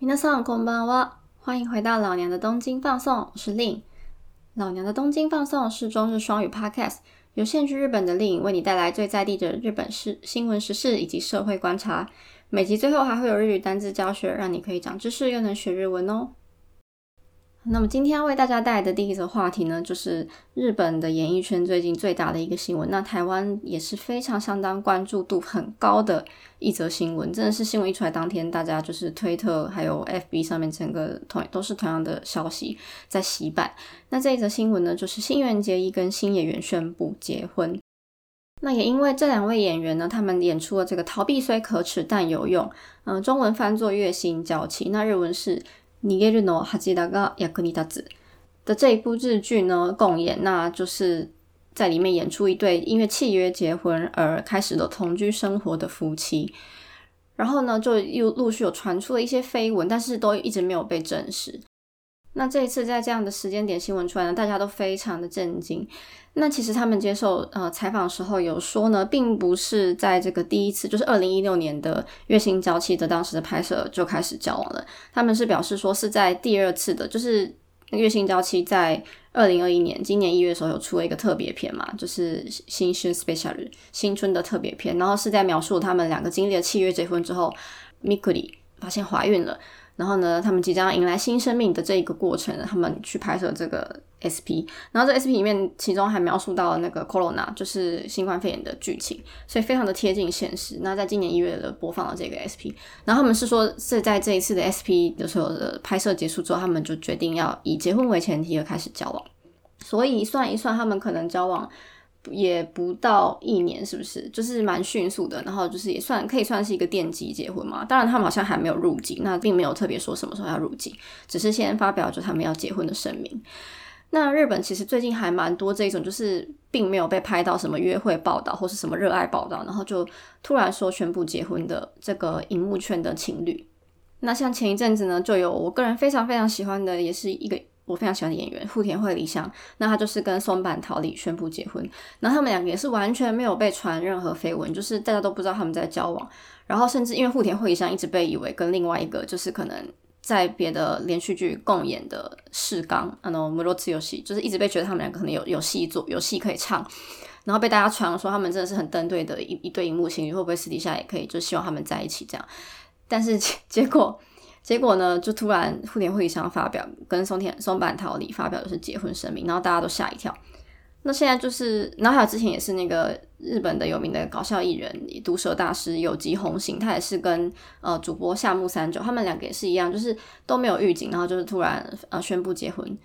皆さんこんばんは，欢迎回到老娘的东京放送，我是令。老娘的东京放送是中日双语 Podcast，由现居日本的令为你带来最在地的日本事新闻时事以及社会观察。每集最后还会有日语单字教学，让你可以长知识又能学日文哦。 那么今天要为大家带来的第一则话题呢，就是日本的演艺圈最近最大的一个新闻。那台湾也是非常相当关注度很高的一则新闻，真的是新闻一出来当天，大家就是推特还有 FB 上面整个同都是同样的消息在洗版。那这一则新闻呢，就是新垣结衣跟新演员宣布结婚。那也因为这两位演员呢，他们演出了这个“逃避虽可耻但有用”，嗯，中文翻作“月薪娇妻”，那日文是。尼ゲル诺哈吉达が役に立つ的这一部日剧呢，共演，那就是在里面演出一对因为契约结婚而开始了同居生活的夫妻。然后呢，就又陆续有传出了一些绯闻，但是都一直没有被证实。 那这一次在这样的时间点新闻出来呢，大家都非常的震惊。那其实他们接受呃采访的时候有说呢，并不是在这个第一次，就是二零一六年的《月薪娇妻》的当时的拍摄就开始交往了。他们是表示说是在第二次的，就是《月薪娇妻》在二零二一年今年一月的时候有出了一个特别片嘛，就是新春 special 新春的特别片，然后是在描述他们两个经历了契约结婚之后，Mikuri 发现怀孕了。然后呢，他们即将迎来新生命的这一个过程，他们去拍摄这个 SP，然后这 SP 里面其中还描述到了那个 Corona，就是新冠肺炎的剧情，所以非常的贴近现实。那在今年一月的播放了这个 SP，然后他们是说是在这一次的 SP 的时候的拍摄结束之后，他们就决定要以结婚为前提而开始交往，所以算一算，他们可能交往。也不到一年，是不是？就是蛮迅速的，然后就是也算可以算是一个奠基结婚嘛。当然，他们好像还没有入籍，那并没有特别说什么时候要入籍，只是先发表就他们要结婚的声明。那日本其实最近还蛮多这种，就是并没有被拍到什么约会报道或是什么热爱报道，然后就突然说宣布结婚的这个荧幕圈的情侣。那像前一阵子呢，就有我个人非常非常喜欢的，也是一个。我非常喜欢的演员户田惠梨香，那他就是跟松坂桃李宣布结婚，然后他们两个也是完全没有被传任何绯闻，就是大家都不知道他们在交往，然后甚至因为户田惠梨香一直被以为跟另外一个就是可能在别的连续剧共演的世刚，啊，no，摩洛兹游戏，就是一直被觉得他们两个可能有有戏做，有戏可以唱，然后被大家传说他们真的是很登对的一一对荧幕情侣，会不会私底下也可以就希望他们在一起这样，但是 结果。结果呢，就突然互联会议上发表跟松田松坂桃李发表的是结婚声明，然后大家都吓一跳。那现在就是，然后还有之前也是那个日本的有名的搞笑艺人毒舌大师有吉弘行，他也是跟呃主播夏目三九，他们两个也是一样，就是都没有预警，然后就是突然呃宣布结婚。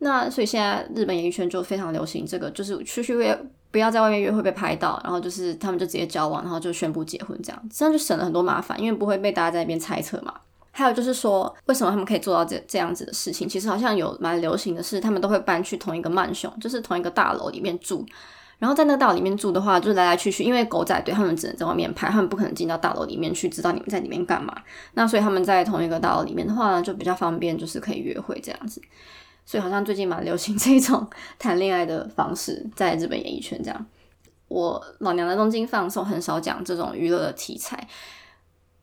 那所以现在日本演艺圈就非常流行这个，就是出去约不要在外面约会被拍到，然后就是他们就直接交往，然后就宣布结婚这样，这样就省了很多麻烦，因为不会被大家在那边猜测嘛。还有就是说，为什么他们可以做到这这样子的事情？其实好像有蛮流行的是，他们都会搬去同一个曼雄，就是同一个大楼里面住。然后在那个大楼里面住的话，就是来来去去，因为狗仔队他们只能在外面拍，他们不可能进到大楼里面去，知道你们在里面干嘛。那所以他们在同一个大楼里面的话呢，就比较方便，就是可以约会这样子。所以好像最近蛮流行 这种谈恋爱的方式，在日本演艺圈这样。我老娘在东京放送很少讲这种娱乐的题材。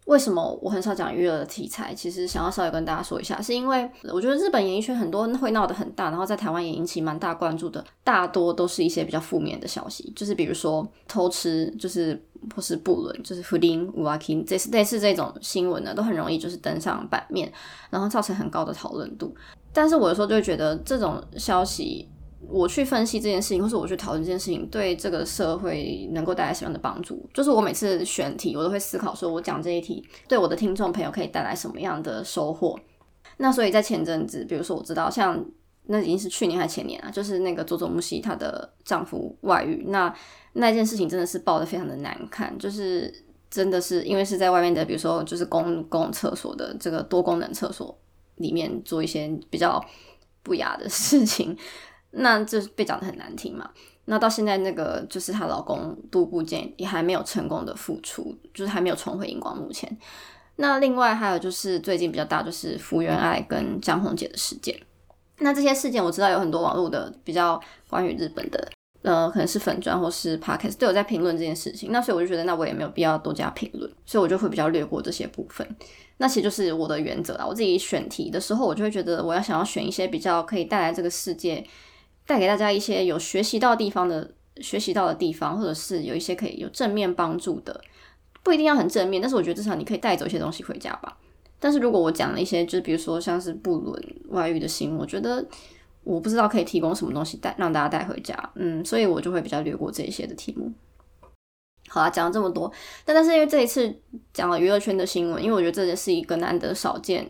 为什么我很少讲娱乐的题材？其实想要稍微跟大家说一下，是因为我觉得日本演艺圈很多会闹得很大，然后在台湾也引起蛮大关注的，大多都是一些比较负面的消息，就是比如说偷吃，就是或是不伦，就是福林乌阿 king，这类似这种新闻呢，都很容易就是登上版面，然后造成很高的讨论度。但是我有时候就会觉得这种消息。我去分析这件事情，或是我去讨论这件事情，对这个社会能够带来什么样的帮助？就是我每次选题，我都会思考说，我讲这一题对我的听众朋友可以带来什么样的收获？那所以在前阵子，比如说我知道，像那已经是去年还是前年啊，就是那个佐佐木希她的丈夫外遇，那那件事情真的是爆的非常的难看，就是真的是因为是在外面的，比如说就是公共厕所的这个多功能厕所里面做一些比较不雅的事情。那这被讲的很难听嘛？那到现在那个就是她老公杜部健也还没有成功的复出，就是还没有重回荧光幕前。那另外还有就是最近比较大就是福原爱跟江宏杰的事件。那这些事件我知道有很多网络的比较关于日本的呃，可能是粉砖或是 podcast 都有在评论这件事情，那所以我就觉得，那我也没有必要多加评论，所以我就会比较略过这些部分。那其实就是我的原则啊。我自己选题的时候，我就会觉得我要想要选一些比较可以带来这个世界，带给大家一些有学习到地方的学习到的地方，或者是有一些可以有正面帮助的，不一定要很正面，但是我觉得至少你可以带走一些东西回家吧。但是如果我讲了一些，就比如说像是不伦外遇的新闻，我觉得。我不知道可以提供什么东西带让大家带回家，嗯，所以我就会比较略过这一些的题目。好啦，讲了这么多，但但是因为这一次讲了娱乐圈的新闻，因为我觉得这是一个难得少见，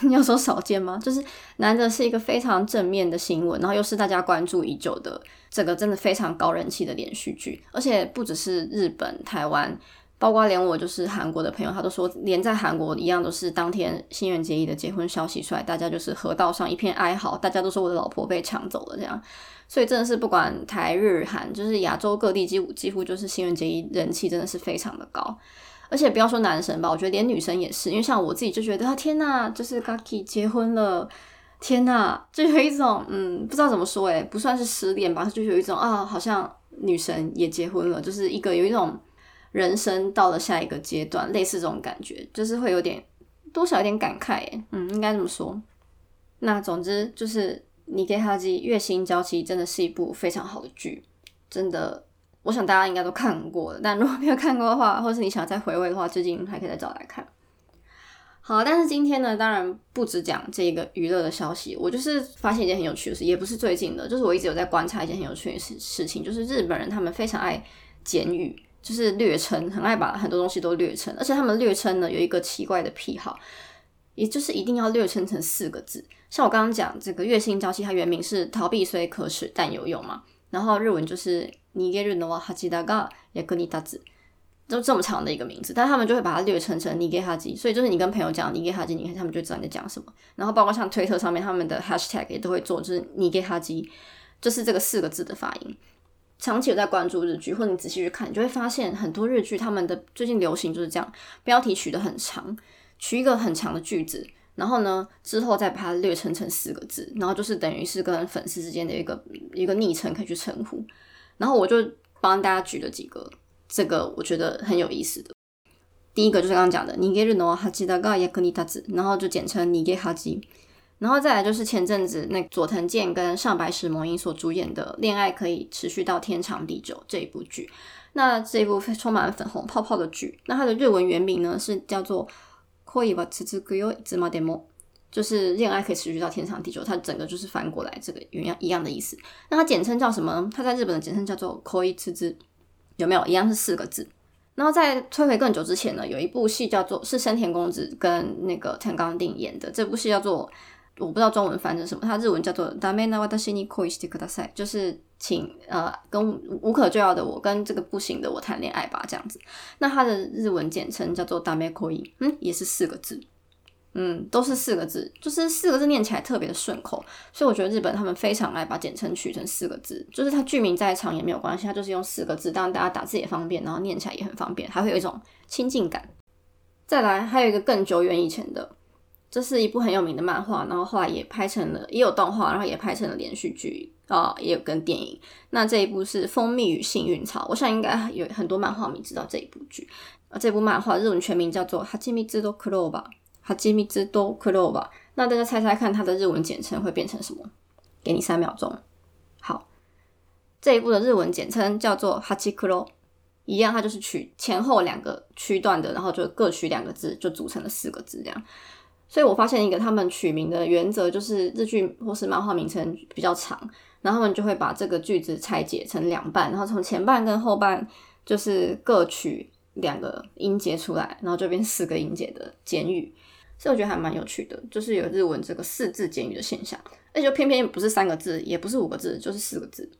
你要说少见吗？就是难得是一个非常正面的新闻，然后又是大家关注已久的这个真的非常高人气的连续剧，而且不只是日本、台湾。包括连我就是韩国的朋友，他都说，连在韩国一样都是当天新垣结衣的结婚消息出来，大家就是河道上一片哀嚎，大家都说我的老婆被抢走了这样。所以真的是不管台日韩，就是亚洲各地几乎几乎就是新垣结衣人气真的是非常的高。而且不要说男生吧，我觉得连女生也是，因为像我自己就觉得啊天呐，就是 Gaki 结婚了，天呐，就有一种嗯不知道怎么说诶，不算是失恋吧，就有一种啊好像女神也结婚了，就是一个有一种。人生到了下一个阶段，类似这种感觉，就是会有点多少有点感慨，嗯，应该这么说。那总之就是《你给哈基月薪娇妻》真的是一部非常好的剧，真的，我想大家应该都看过了。但如果没有看过的话，或是你想再回味的话，最近还可以再找来看。好，但是今天呢，当然不只讲这个娱乐的消息，我就是发现一件很有趣的事，也不是最近的，就是我一直有在观察一件很有趣的事事情，就是日本人他们非常爱简语。就是略称，很爱把很多东西都略称，而且他们略称呢有一个奇怪的癖好，也就是一定要略称成四个字。像我刚刚讲这个月薪娇妻，它原名是逃避虽可耻但有用嘛，然后日文就是尼ゲルノワハジダガヤクニダズ，就这么长的一个名字，但他们就会把它略称成尼ゲ哈基，所以就是你跟朋友讲尼ゲ哈基，你看他们就知道你在讲什么。然后包括像推特上面他们的 hashtag 也都会做，就是尼ゲ哈基，就是这个四个字的发音。长期有在关注日剧，或者你仔细去看，你就会发现很多日剧他们的最近流行就是这样，标题取得很长，取一个很长的句子，然后呢之后再把它略称成四个字，然后就是等于是跟粉丝之间的一个一个昵称可以去称呼。 然后我就帮大家举了几个，这个我觉得很有意思的。第一个就是刚刚讲的，尼ゲルノハジダガヤクニタズ，然后就简称尼ゲハジ。然后再来就是前阵子那佐藤健跟上白石萌音所主演的《恋爱可以持续到天长地久》这一部剧，那这一部充满粉红泡泡的剧，那它的日文原名呢是叫做《恋は続くよいつまでも》， 就是恋爱可以持续到天长地久，它整个就是翻过来这个一样一样的意思。那它简称叫什么？它在日本的简称叫做《恋つつ》，有没有一样是四个字？然后在推回更久之前呢，有一部戏叫做是深田恭子跟那个藤冈定演的，这部戏叫做。我不知道中文翻成什么，它日文叫做“ダメな私に恋してください”，就是请呃跟无可救药的我跟这个不行的我谈恋爱吧，这样子。那它的日文简称叫做“ダメ恋”，嗯，也是四个字， 嗯，都是四个字，就是四个字念起来特别的顺口，所以我觉得日本他们非常爱把简称取成四个字，就是它剧名再长也没有关系，它就是用四个字，当然大家打字也方便，然后念起来也很方便，还会有一种亲近感。再来，还有一个更久远以前的。这是一部很有名的漫画，然后后来也拍成了，也有动画，然后也拍成了连续剧啊，也有跟电影。那这一部是《蜂蜜与幸运草》，我想应该有很多漫画迷知道这一部剧。啊，这部漫画日文全名叫做《哈基米兹多克罗吧》，哈基米兹多克罗巴。那大家猜猜看，它的日文简称会变成什么？给你三秒钟。好，这一部的日文简称叫做哈基克罗，一样，它就是取前后两个区段的，然后就各取两个字，就组成了四个字这样。所以我发现一个他们取名的原则，就是日剧或是漫画名称比较长，然后他们就会把这个句子拆解成两半，然后从前半跟后半就是各取两个音节出来，然后就变四个音节的简语。所以我觉得还蛮有趣的，就是有日文这个四字简语的现象，而且就偏偏不是三个字，也不是五个字，就是四个字。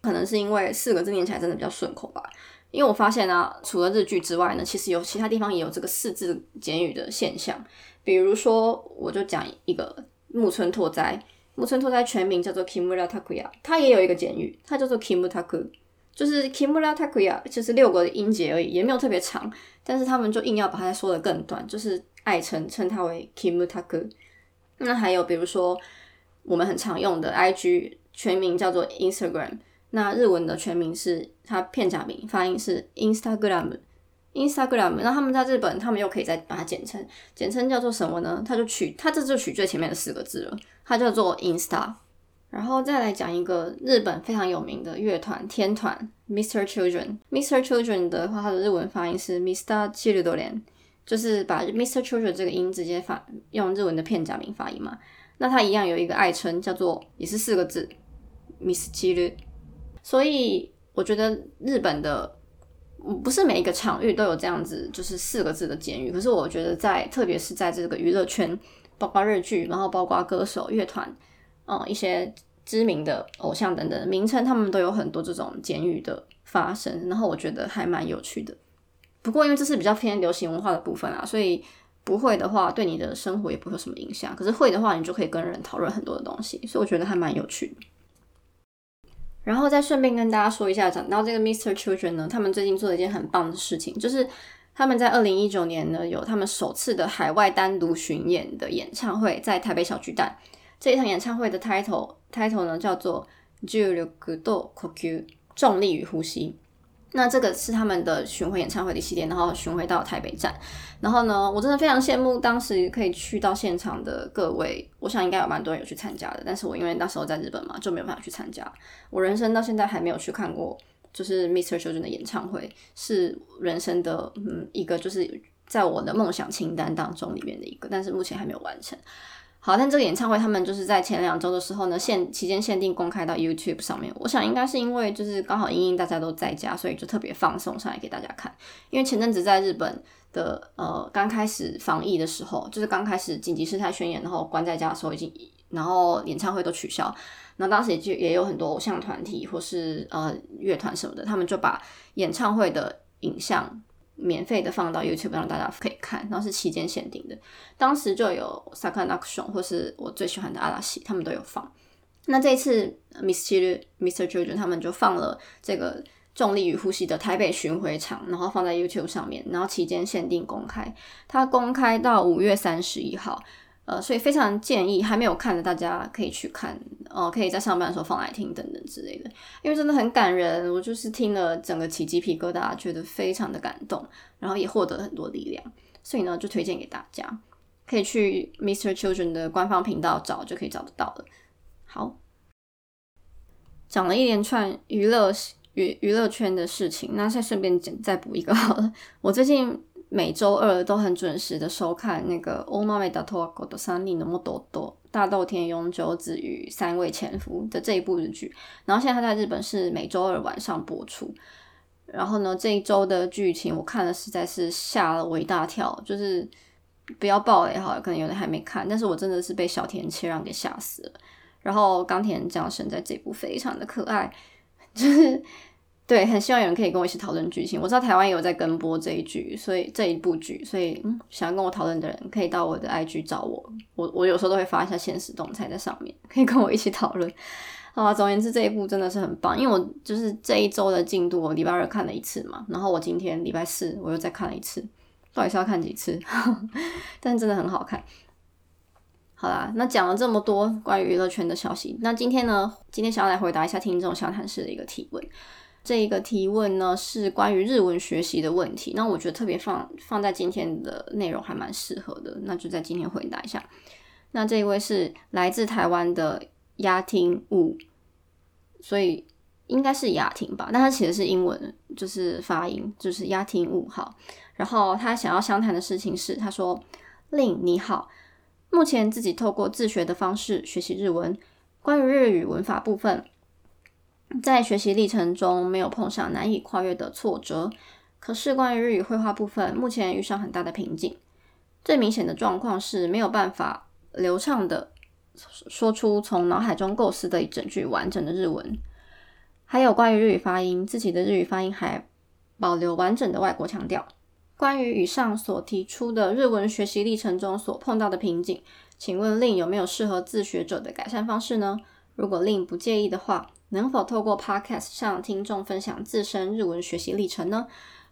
可能是因为四个字念起来真的比较顺口吧。因为我发现啊，除了日剧之外呢，其实有其他地方也有这个四字简语的现象。比如说，我就讲一个木村拓哉，木村拓哉全名叫做 Kimura Takuya，他也有一个简语，他叫做 Kimutaku，就是 Kimura Takuya，就是六个音节而已，也没有特别长，但是他们就硬要把它说的更短，就是爱称称它为 Kimutaku。那还有比如说我们很常用的 IG 全名叫做 Instagram，那日文的全名是它片假名，发音是 Instagram。Instagram，那他们在日本，他们又可以再把它简称，简称叫做什么呢？他就取，他这就取最前面的四个字了，它叫做 Insta。然后再来讲一个日本非常有名的乐团天团 Mr. Children。Mr. Children 的话，它的日文发音是 Mr. Children，就是把 Mr. Children 这个音直接发用日文的片假名发音嘛。那它一样有一个爱称叫做，也是四个字，Miss Children。所以我觉得日本的。不是每一个场域都有这样子，就是四个字的简语。可是我觉得在，特别是在这个娱乐圈，包括日剧，然后包括歌手、乐团，嗯，一些知名的偶像等等名称，他们都有很多这种简语的发生。然后我觉得还蛮有趣的。不过因为这是比较偏流行文化的部分啊，所以不会的话，对你的生活也不会有什么影响。可是会的话，你就可以跟人讨论很多的东西。所以我觉得还蛮有趣的。然后再顺便跟大家说一下，讲到这个 Mr. Children 呢，他们最近做了一件很棒的事情，就是他们在二零一九年呢，有他们首次的海外单独巡演的演唱会，在台北小巨蛋。这一场演唱会的 title title 呢，叫做《重力と呼吸》，重力与呼吸。那这个是他们的巡回演唱会的系列，然后巡回到台北站。然后呢，我真的非常羡慕当时可以去到现场的各位。我想应该有蛮多人有去参加的，但是我因为那时候在日本嘛，就没有办法去参加。我人生到现在还没有去看过，就是 Mr. Children 的演唱会，是人生的嗯一个就是在我的梦想清单当中里面的一个，但是目前还没有完成。好，但这个演唱会他们就是在前两周的时候呢，限期间限定公开到 YouTube 上面。我想应该是因为就是刚好因因大家都在家，所以就特别放送上来给大家看。因为前阵子在日本的呃刚开始防疫的时候，就是刚开始紧急事态宣言，然后关在家的时候已经，然后演唱会都取消。那当时也就也有很多偶像团体或是呃乐团什么的，他们就把演唱会的影像。免费的放到 YouTube 让大家可以看，然后是期间限定的。当时就有 s a k a n a k s h o n 或是我最喜欢的阿拉西，他们都有放。那这一次 Mr. Mr. Children 他们就放了这个重力与呼吸的台北巡回场，然后放在 YouTube 上面，然后期间限定公开，它公开到五月三十一号。呃，所以非常建议还没有看的大家可以去看，哦，可以在上班的时候放来听等等之类的，因为真的很感人。我就是听了整个起鸡皮疙瘩，觉得非常的感动，然后也获得了很多力量，所以呢就推荐给大家，可以去 Mr. Children 的官方频道找就可以找得到了。好，讲了一连串娱乐娱娱乐圈的事情，那再顺便再补一个好了，我最近。每周二都很准时的收看那个《欧妈美达托狗的三丽那么多多大豆田永久子与三位前夫》的这一部日剧，然后现在他在日本是每周二晚上播出。然后呢，这一周的剧情我看了实在是吓了我一大跳，就是不要爆雷哈，可能有人还没看，但是我真的是被小田切让给吓死了。然后冈田将生在这部非常的可爱，就是。对，很希望有人可以跟我一起讨论剧情。我知道台湾也有在跟播这一剧，所以这一部剧，所以，想要跟我讨论的人可以到我的 IG 找我。我我有时候都会发一下现实动态在上面，可以跟我一起讨论。好吧，总而言之，这一部真的是很棒，因为我就是这一周的进度，我礼拜二看了一次嘛，然后我今天礼拜四我又再看了一次，到底是要看几次？但真的很好看。好啦，那讲了这么多关于娱乐圈的消息，那今天呢，今天想要来回答一下听众小谈室的一个提问。这一个提问呢是关于日文学习的问题，那我觉得特别放放在今天的内容还蛮适合的，那就在今天回答一下。那这一位是来自台湾的雅婷五，所以应该是雅婷吧，但他写的是英文，就是发音就是雅婷雾好。然后他想要相谈的事情是，他说：“令你好，目前自己透过自学的方式学习日文，关于日语文法部分。”在学习历程中没有碰上难以跨越的挫折，可是关于日语绘画部分，目前遇上很大的瓶颈。最明显的状况是没有办法流畅的说出从脑海中构思的一整句完整的日文。还有关于日语发音，自己的日语发音还保留完整的外国腔调。关于以上所提出的日文学习历程中所碰到的瓶颈，请问令有没有适合自学者的改善方式呢？如果令不介意的话。能否透过 Podcast 向听众分享自身日文学习历程呢？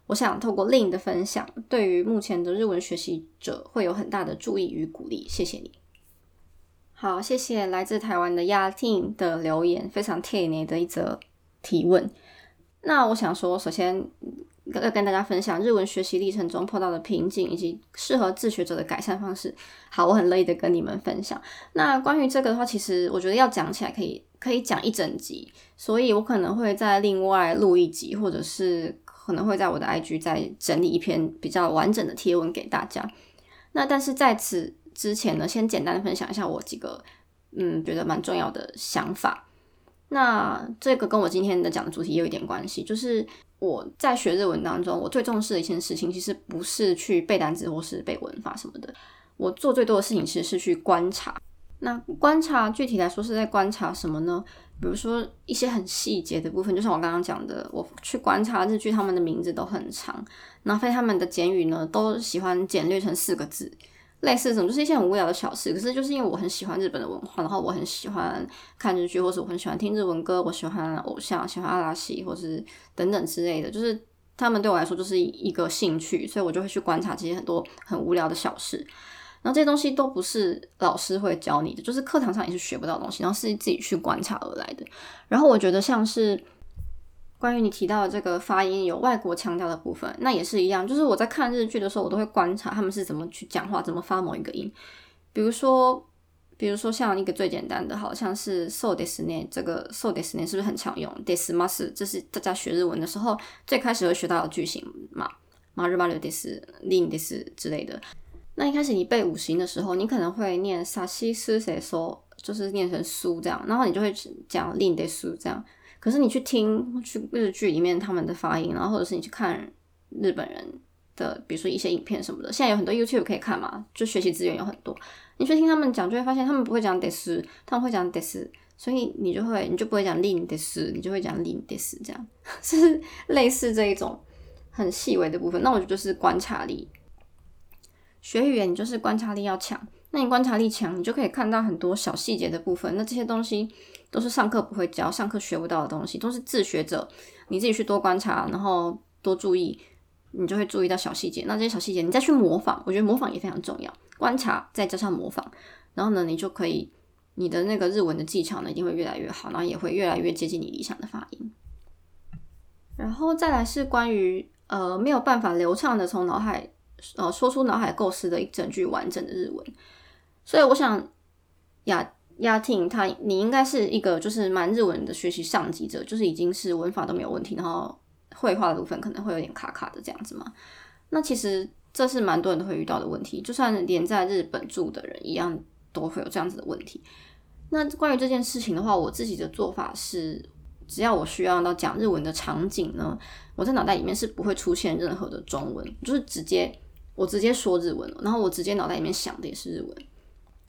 我想透过另的分享，对于目前的日文学习者会有很大的注意与鼓励。谢谢你。好，谢谢来自台湾的亚听的留言，非常贴你的一则提问。那我想说，首先要跟大家分享日文学习历程中碰到的瓶颈，以及适合自学者的改善方式。好，我很乐意的跟你们分享。那关于这个的话，其实我觉得要讲起来可以可以讲一整集，所以我可能会在另外录一集，或者是可能会在我的 IG 再整理一篇比较完整的贴文给大家。那但是在此之前呢，先简单的分享一下我几个嗯觉得蛮重要的想法。那这个跟我今天的讲的主题也有一点关系，就是我在学日文当中，我最重视的一件事情，其实不是去背单词或是背文法什么的，我做最多的事情其实是去观察。那观察具体来说是在观察什么呢？比如说一些很细节的部分，就像我刚刚讲的，我去观察日剧，他们的名字都很长，那非他们的简语呢，都喜欢简略成四个字。类似这种，就是一些很无聊的小事。可是就是因为我很喜欢日本的文化，然后我很喜欢看日剧，或是我很喜欢听日文歌，我喜欢偶像，喜欢阿拉西，或是等等之类的。就是他们对我来说就是一个兴趣，所以我就会去观察这些很多很无聊的小事。然后这些东西都不是老师会教你的，就是课堂上也是学不到东西，然后是自己去观察而来的。然后我觉得像是。关于你提到的这个发音有外国腔调的部分，那也是一样。就是我在看日剧的时候，我都会观察他们是怎么去讲话，怎么发某一个音。比如说，比如说像一个最简单的，好像是 so des ne 这个 so des ne 是不是很常用 DIS must 这是大家学日文的时候最开始会学到的句型嘛？马日马日 des lin des 之类的。那一开始你背五行的时候，你可能会念萨西斯谁说，就是念成苏这样，然后你就会讲 lin des 这样。可是你去听去日剧里面他们的发音，然后或者是你去看日本人的，比如说一些影片什么的，现在有很多 YouTube 可以看嘛，就学习资源有很多。你去听他们讲，就会发现他们不会讲 this，他们会讲 this，所以你就会你就不会讲 lin this，你就会讲 lin this，这样 是类似这一种很细微的部分。那我觉得就是观察力，学语言你就是观察力要强。那你观察力强，你就可以看到很多小细节的部分。那这些东西。都是上课不会教、上课学不到的东西，都是自学者你自己去多观察，然后多注意，你就会注意到小细节。那这些小细节，你再去模仿，我觉得模仿也非常重要。观察再加上模仿，然后呢，你就可以你的那个日文的技巧呢，一定会越来越好，然后也会越来越接近你理想的发音。然后再来是关于呃没有办法流畅的从脑海呃说出脑海构思的一整句完整的日文，所以我想呀。亚婷，她，你应该是一个就是蛮日文的学习上级者，就是已经是文法都没有问题，然后绘画的部分可能会有点卡卡的这样子嘛。那其实这是蛮多人都会遇到的问题，就算连在日本住的人一样都会有这样子的问题。那关于这件事情的话，我自己的做法是，只要我需要到讲日文的场景呢，我在脑袋里面是不会出现任何的中文，就是直接我直接说日文，然后我直接脑袋里面想的也是日文。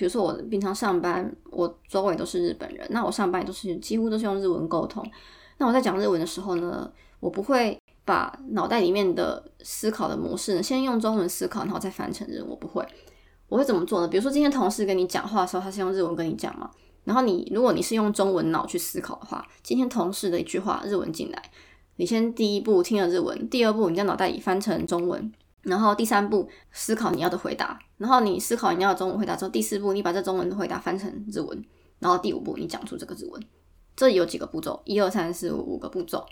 比如说我平常上班，我周围都是日本人，那我上班都是几乎都是用日文沟通。那我在讲日文的时候呢，我不会把脑袋里面的思考的模式呢，先用中文思考，然后再翻成日文。我不会，我会怎么做呢？比如说今天同事跟你讲话的时候，他是用日文跟你讲嘛，然后你如果你是用中文脑去思考的话，今天同事的一句话日文进来，你先第一步听了日文，第二步你在脑袋里翻成中文。然后第三步思考你要的回答，然后你思考你要的中文回答之后，第四步你把这中文的回答翻成日文，然后第五步你讲出这个日文。这有几个步骤，一二三四五五个步骤。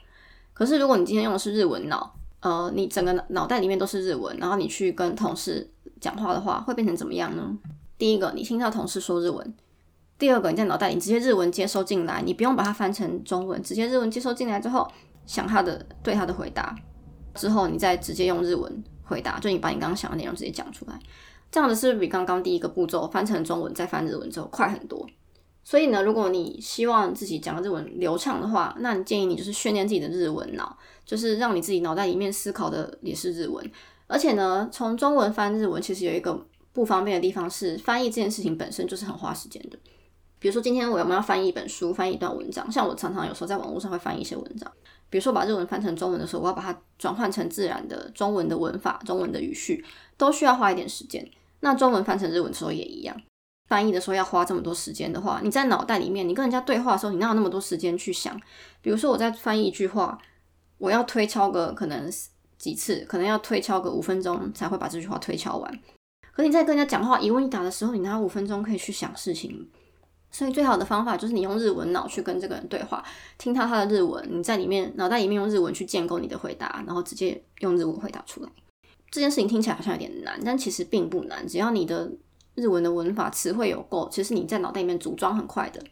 可是如果你今天用的是日文脑，呃，你整个脑袋里面都是日文，然后你去跟同事讲话的话，会变成怎么样呢？第一个，你听到同事说日文；第二个，你在脑袋里直接日文接收进来，你不用把它翻成中文，直接日文接收进来之后，想他的对他的回答之后，你再直接用日文。回答就你把你刚刚想的内容直接讲出来，这样子是不是比刚刚第一个步骤翻成中文再翻日文之后快很多？所以呢，如果你希望自己讲的日文流畅的话，那你建议你就是训练自己的日文脑，就是让你自己脑袋里面思考的也是日文。而且呢，从中文翻日文其实有一个不方便的地方是，翻译这件事情本身就是很花时间的。比如说今天我们要翻译一本书，翻译一段文章，像我常常有时候在网络上会翻译一些文章。比如说把日文翻成中文的时候，我要把它转换成自然的中文的文法、中文的语序，都需要花一点时间。那中文翻成日文的时候也一样，翻译的时候要花这么多时间的话，你在脑袋里面，你跟人家对话的时候，你哪有那么多时间去想？比如说我在翻译一句话，我要推敲个可能几次，可能要推敲个五分钟才会把这句话推敲完。可你在跟人家讲话一问一答的时候，你哪有五分钟可以去想事情？所以最好的方法就是你用日文脑去跟这个人对话，听他他的日文，你在里面脑袋里面用日文去建构你的回答，然后直接用日文回答出来。这件事情听起来好像有点难，但其实并不难，只要你的日文的文法词汇有够，其实你在脑袋里面组装很快的。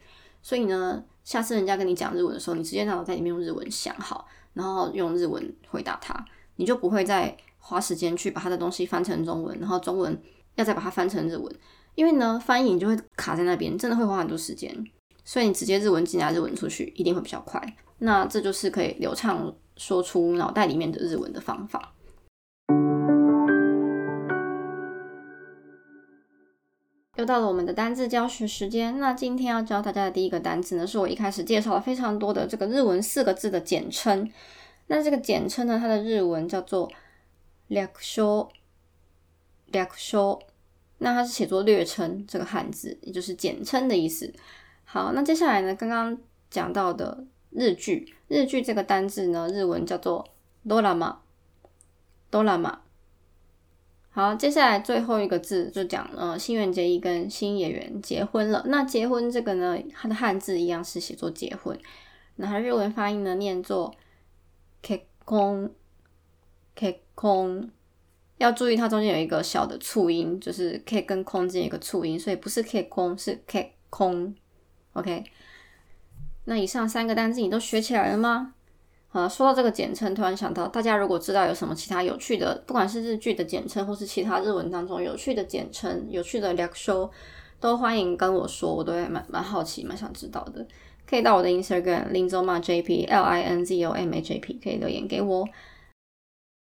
所以呢，下次人家跟你讲日文的时候，你直接在脑袋里面用日文想好，然后用日文回答他，你就不会再花时间去把他的东西翻成中文，然后中文要再把它翻成日文。因为呢，翻译你就会卡在那边，真的会花很多时间，所以你直接日文进来，日文出去，一定会比较快。那这就是可以流畅说出脑袋里面的日文的方法。又到了我们的单字教学时间，那今天要教大家的第一个单词呢，是我一开始介绍了非常多的这个日文四个字的简称。那这个简称呢，它的日文叫做“略说”，略说。那它是写作略称这个汉字，也就是简称的意思。好，那接下来呢，刚刚讲到的日剧，日剧这个单字呢，日文叫做ドラマ，ドラマ。好，接下来最后一个字就讲呃，新垣结衣跟新演员结婚了。那结婚这个呢，它的汉字一样是写作结婚，那它日文发音呢，念作結婚，結婚。 要注意，它中间有一个小的促音，就是 k 跟空间一个促音，所以不是 k 空，是 k 空。OK，那以上三个单字你都学起来了吗？好，说到这个简称，突然想到，大家如果知道有什么其他有趣的，不管是日剧的简称，或是其他日文当中有趣的简称、有趣的略说，都欢迎跟我说，我都会蛮蛮好奇、蛮想知道的。可以到我的 Instagram linzoma jp l i n z o m a j p 可以留言给我。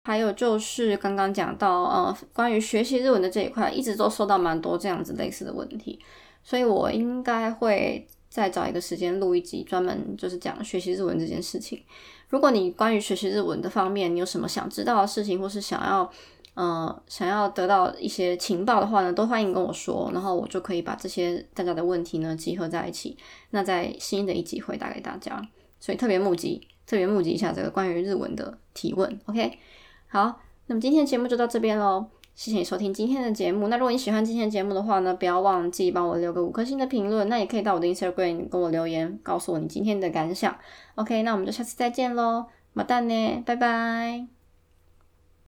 还有就是刚刚讲到，呃，关于学习日文的这一块，一直都收到蛮多这样子类似的问题，所以我应该会再找一个时间录一集，专门就是讲学习日文这件事情。如果你关于学习日文的方面，你有什么想知道的事情，或是想要，呃，想要得到一些情报的话呢，都欢迎跟我说，然后我就可以把这些大家的问题呢集合在一起，那在新的一集回答给大家。所以特别募集，特别募集一下这个关于日文的提问，OK。好，那么今天的节目就到这边喽，谢谢你收听今天的节目。那如果你喜欢今天的节目的话呢，不要忘记帮我留个五颗星的评论，那也可以到我的 Instagram 跟我留言，告诉我你今天的感想。OK，那我们就下次再见喽，马蛋呢，拜拜。